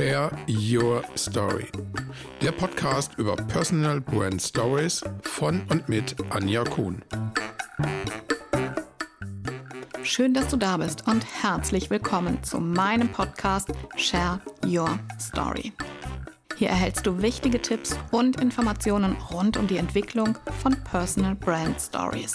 Share Your Story. Der Podcast über Personal Brand Stories von und mit Anja Kuhn. Schön, dass du da bist und herzlich willkommen zu meinem Podcast Share Your Story. Hier erhältst du wichtige Tipps und Informationen rund um die Entwicklung von Personal Brand Stories.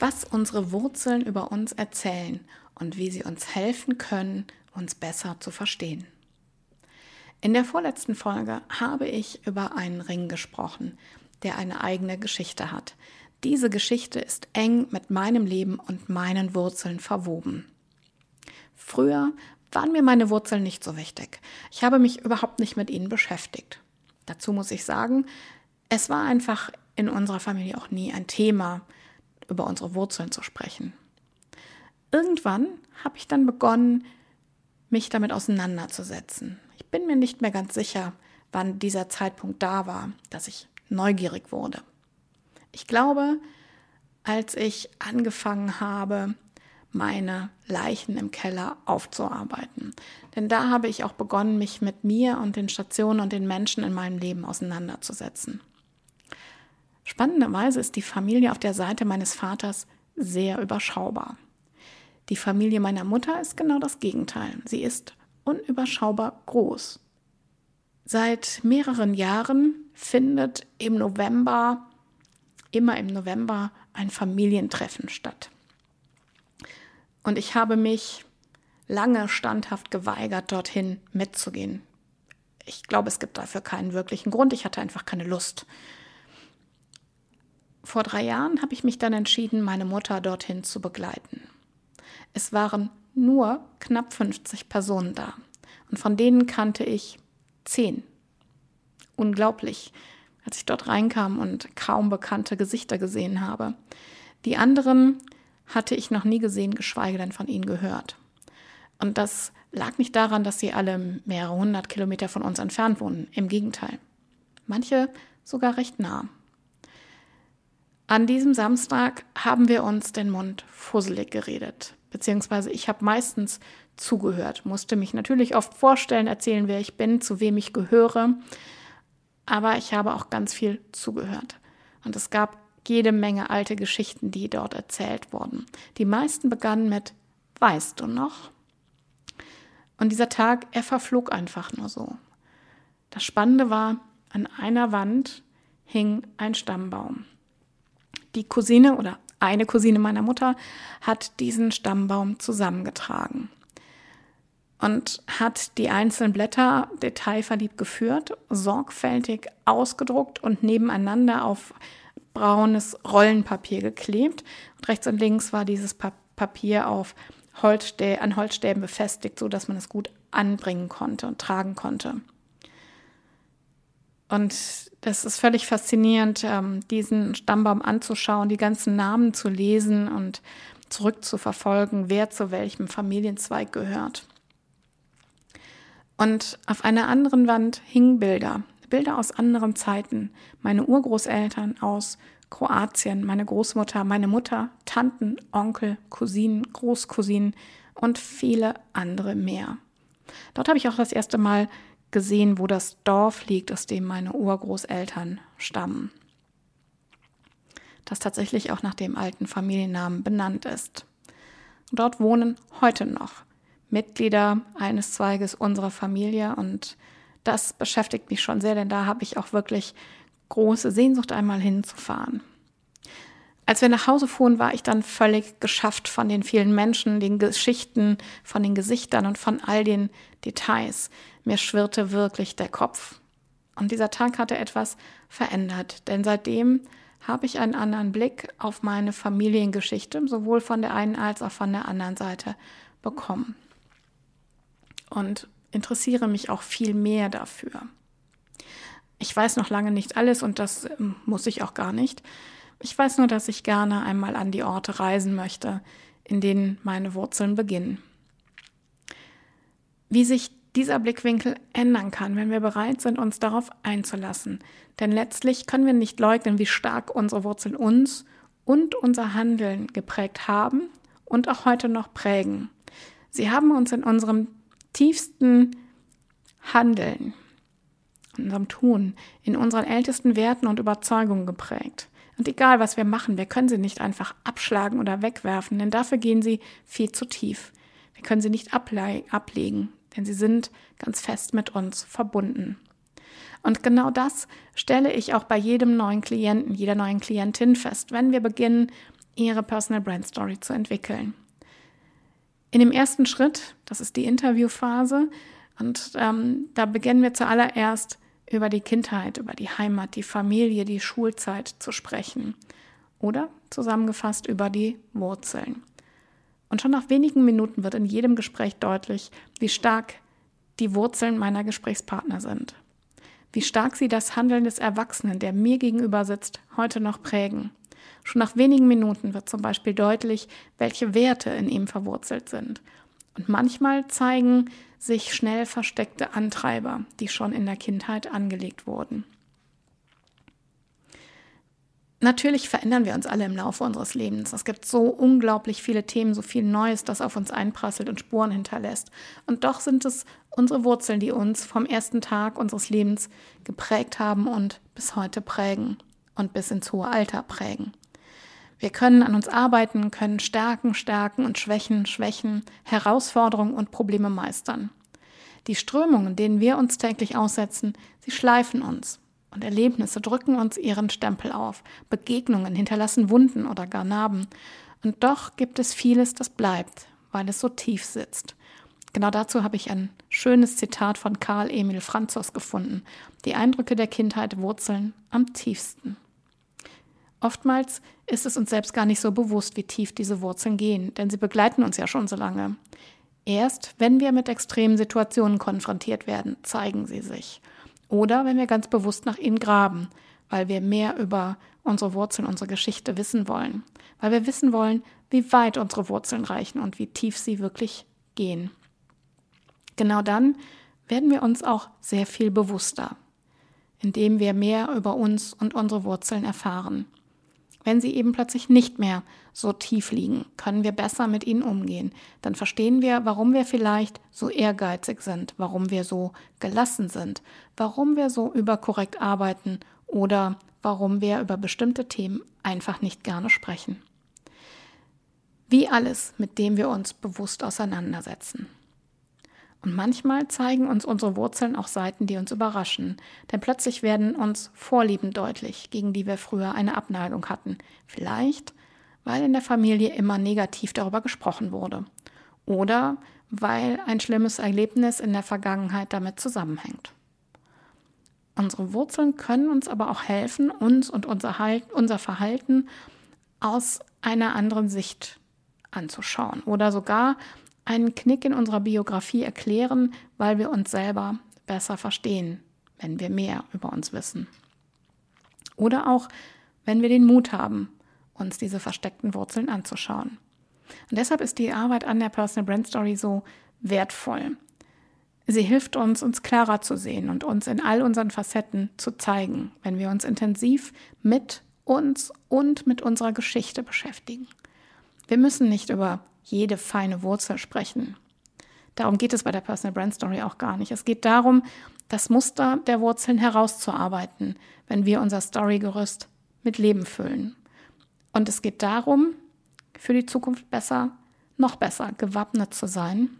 Was unsere Wurzeln über uns erzählen und wie sie uns helfen können, uns besser zu verstehen. In der vorletzten Folge habe ich über einen Ring gesprochen, der eine eigene Geschichte hat. Diese Geschichte ist eng mit meinem Leben und meinen Wurzeln verwoben. Früher waren mir meine Wurzeln nicht so wichtig. Ich habe mich überhaupt nicht mit ihnen beschäftigt. Dazu muss ich sagen, es war einfach in unserer Familie auch nie ein Thema, über unsere Wurzeln zu sprechen. Irgendwann habe ich dann begonnen, mich damit auseinanderzusetzen. Ich bin mir nicht mehr ganz sicher, wann dieser Zeitpunkt da war, dass ich neugierig wurde. Ich glaube, als ich angefangen habe, meine Leichen im Keller aufzuarbeiten. Denn da habe ich auch begonnen, mich mit mir und den Stationen und den Menschen in meinem Leben auseinanderzusetzen. Spannenderweise ist die Familie auf der Seite meines Vaters sehr überschaubar. Die Familie meiner Mutter ist genau das Gegenteil. Sie ist unüberschaubar groß. Seit mehreren Jahren findet im November, immer im November, ein Familientreffen statt. Und ich habe mich lange standhaft geweigert, dorthin mitzugehen. Ich glaube, es gibt dafür keinen wirklichen Grund. Ich hatte einfach keine Lust vor drei Jahren habe ich mich dann entschieden, meine Mutter dorthin zu begleiten. Es waren nur knapp 50 Personen da und von denen kannte ich zehn. Unglaublich, als ich dort reinkam und kaum bekannte Gesichter gesehen habe. Die anderen hatte ich noch nie gesehen, geschweige denn von ihnen gehört. Und das lag nicht daran, dass sie alle mehrere hundert Kilometer von uns entfernt wohnen. Im Gegenteil. Manche sogar recht nah. An diesem Samstag haben wir uns den Mund fusselig geredet, beziehungsweise ich habe meistens zugehört, musste mich natürlich oft vorstellen, erzählen, wer ich bin, zu wem ich gehöre, aber ich habe auch ganz viel zugehört. Und es gab jede Menge alte Geschichten, die dort erzählt wurden. Die meisten begannen mit Weißt du noch? Und dieser Tag, er verflog einfach nur so. Das Spannende war, an einer Wand hing ein Stammbaum die Cousine oder eine Cousine meiner Mutter hat diesen Stammbaum zusammengetragen und hat die einzelnen Blätter detailverliebt geführt, sorgfältig ausgedruckt und nebeneinander auf braunes Rollenpapier geklebt. Und rechts und links war dieses Papier auf Holzstä an Holzstäben befestigt, so dass man es gut anbringen konnte und tragen konnte. Und das ist völlig faszinierend, ähm, diesen Stammbaum anzuschauen, die ganzen Namen zu lesen und zurückzuverfolgen, wer zu welchem Familienzweig gehört. Und auf einer anderen Wand hingen Bilder, Bilder aus anderen Zeiten. Meine Urgroßeltern aus Kroatien, meine Großmutter, meine Mutter, Tanten, Onkel, Cousinen, Großcousinen und viele andere mehr. Dort habe ich auch das erste Mal gesehen, wo das Dorf liegt, aus dem meine Urgroßeltern stammen. Das tatsächlich auch nach dem alten Familiennamen benannt ist. Dort wohnen heute noch Mitglieder eines Zweiges unserer Familie und das beschäftigt mich schon sehr, denn da habe ich auch wirklich große Sehnsucht, einmal hinzufahren. Als wir nach Hause fuhren, war ich dann völlig geschafft von den vielen Menschen, den Geschichten, von den Gesichtern und von all den Details. Mir schwirrte wirklich der Kopf. Und dieser Tag hatte etwas verändert, denn seitdem habe ich einen anderen Blick auf meine Familiengeschichte, sowohl von der einen als auch von der anderen Seite bekommen. und interessiere mich auch viel mehr dafür. Ich weiß noch lange nicht alles und das ähm, muss ich auch gar nicht. Ich weiß nur, dass ich gerne einmal an die Orte reisen möchte, in denen meine Wurzeln beginnen. Wie sich dieser Blickwinkel ändern kann, wenn wir bereit sind, uns darauf einzulassen. Denn letztlich können wir nicht leugnen, wie stark unsere Wurzeln uns und unser Handeln geprägt haben und auch heute noch prägen. Sie haben uns in unserem tiefsten Handeln, in unserem Tun, in unseren ältesten Werten und Überzeugungen geprägt. Und egal, was wir machen, wir können sie nicht einfach abschlagen oder wegwerfen, denn dafür gehen sie viel zu tief. Wir können sie nicht ablegen, denn sie sind ganz fest mit uns verbunden. Und genau das stelle ich auch bei jedem neuen Klienten, jeder neuen Klientin fest, wenn wir beginnen, ihre Personal Brand Story zu entwickeln. In dem ersten Schritt, das ist die Interviewphase, und ähm, da beginnen wir zuallererst über die Kindheit, über die Heimat, die Familie, die Schulzeit zu sprechen. Oder zusammengefasst über die Wurzeln. Und schon nach wenigen Minuten wird in jedem Gespräch deutlich, wie stark die Wurzeln meiner Gesprächspartner sind. Wie stark sie das Handeln des Erwachsenen, der mir gegenüber sitzt, heute noch prägen. Schon nach wenigen Minuten wird zum Beispiel deutlich, welche Werte in ihm verwurzelt sind. Und manchmal zeigen sich schnell versteckte Antreiber, die schon in der Kindheit angelegt wurden. Natürlich verändern wir uns alle im Laufe unseres Lebens. Es gibt so unglaublich viele Themen, so viel Neues, das auf uns einprasselt und Spuren hinterlässt. Und doch sind es unsere Wurzeln, die uns vom ersten Tag unseres Lebens geprägt haben und bis heute prägen und bis ins hohe Alter prägen. Wir können an uns arbeiten, können Stärken stärken und Schwächen schwächen, Herausforderungen und Probleme meistern. Die Strömungen, denen wir uns täglich aussetzen, sie schleifen uns. Und Erlebnisse drücken uns ihren Stempel auf. Begegnungen hinterlassen Wunden oder gar Narben. Und doch gibt es vieles, das bleibt, weil es so tief sitzt. Genau dazu habe ich ein schönes Zitat von Karl Emil Franzos gefunden. Die Eindrücke der Kindheit wurzeln am tiefsten. Oftmals ist es uns selbst gar nicht so bewusst, wie tief diese Wurzeln gehen, denn sie begleiten uns ja schon so lange. Erst wenn wir mit extremen Situationen konfrontiert werden, zeigen sie sich. Oder wenn wir ganz bewusst nach ihnen graben, weil wir mehr über unsere Wurzeln, unsere Geschichte wissen wollen, weil wir wissen wollen, wie weit unsere Wurzeln reichen und wie tief sie wirklich gehen. Genau dann werden wir uns auch sehr viel bewusster, indem wir mehr über uns und unsere Wurzeln erfahren. Wenn sie eben plötzlich nicht mehr so tief liegen, können wir besser mit ihnen umgehen. Dann verstehen wir, warum wir vielleicht so ehrgeizig sind, warum wir so gelassen sind, warum wir so überkorrekt arbeiten oder warum wir über bestimmte Themen einfach nicht gerne sprechen. Wie alles, mit dem wir uns bewusst auseinandersetzen. Und manchmal zeigen uns unsere Wurzeln auch Seiten, die uns überraschen, denn plötzlich werden uns Vorlieben deutlich, gegen die wir früher eine Abneigung hatten. Vielleicht, weil in der Familie immer negativ darüber gesprochen wurde. Oder weil ein schlimmes Erlebnis in der Vergangenheit damit zusammenhängt. Unsere Wurzeln können uns aber auch helfen, uns und unser, unser Verhalten aus einer anderen Sicht anzuschauen oder sogar einen Knick in unserer Biografie erklären, weil wir uns selber besser verstehen, wenn wir mehr über uns wissen. Oder auch, wenn wir den Mut haben, uns diese versteckten Wurzeln anzuschauen. Und deshalb ist die Arbeit an der Personal Brand Story so wertvoll. Sie hilft uns, uns klarer zu sehen und uns in all unseren Facetten zu zeigen, wenn wir uns intensiv mit uns und mit unserer Geschichte beschäftigen. Wir müssen nicht über jede feine Wurzel sprechen. Darum geht es bei der Personal Brand Story auch gar nicht. Es geht darum, das Muster der Wurzeln herauszuarbeiten, wenn wir unser Storygerüst mit Leben füllen. Und es geht darum, für die Zukunft besser, noch besser gewappnet zu sein,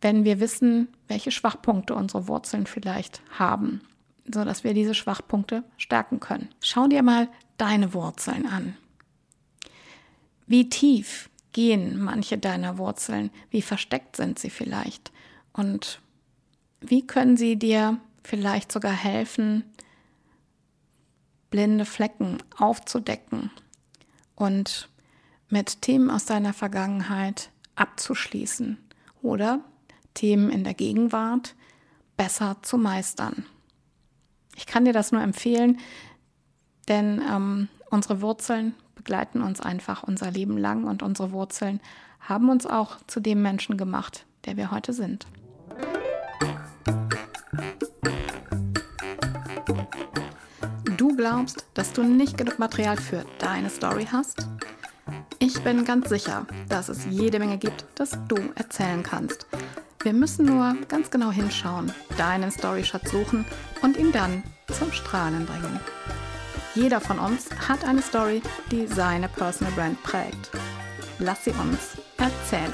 wenn wir wissen, welche Schwachpunkte unsere Wurzeln vielleicht haben, sodass wir diese Schwachpunkte stärken können. Schau dir mal deine Wurzeln an. Wie tief gehen manche deiner Wurzeln? Wie versteckt sind sie vielleicht? Und wie können sie dir vielleicht sogar helfen, blinde Flecken aufzudecken und mit Themen aus deiner Vergangenheit abzuschließen oder Themen in der Gegenwart besser zu meistern. Ich kann dir das nur empfehlen, denn ähm, unsere Wurzeln begleiten uns einfach unser Leben lang und unsere Wurzeln haben uns auch zu dem Menschen gemacht, der wir heute sind. Du glaubst, dass du nicht genug Material für deine Story hast? Ich bin ganz sicher, dass es jede Menge gibt, das du erzählen kannst. Wir müssen nur ganz genau hinschauen, deinen Storyschatz suchen und ihn dann zum Strahlen bringen. Jeder von uns hat eine Story, die seine Personal Brand prägt. Lass sie uns erzählen.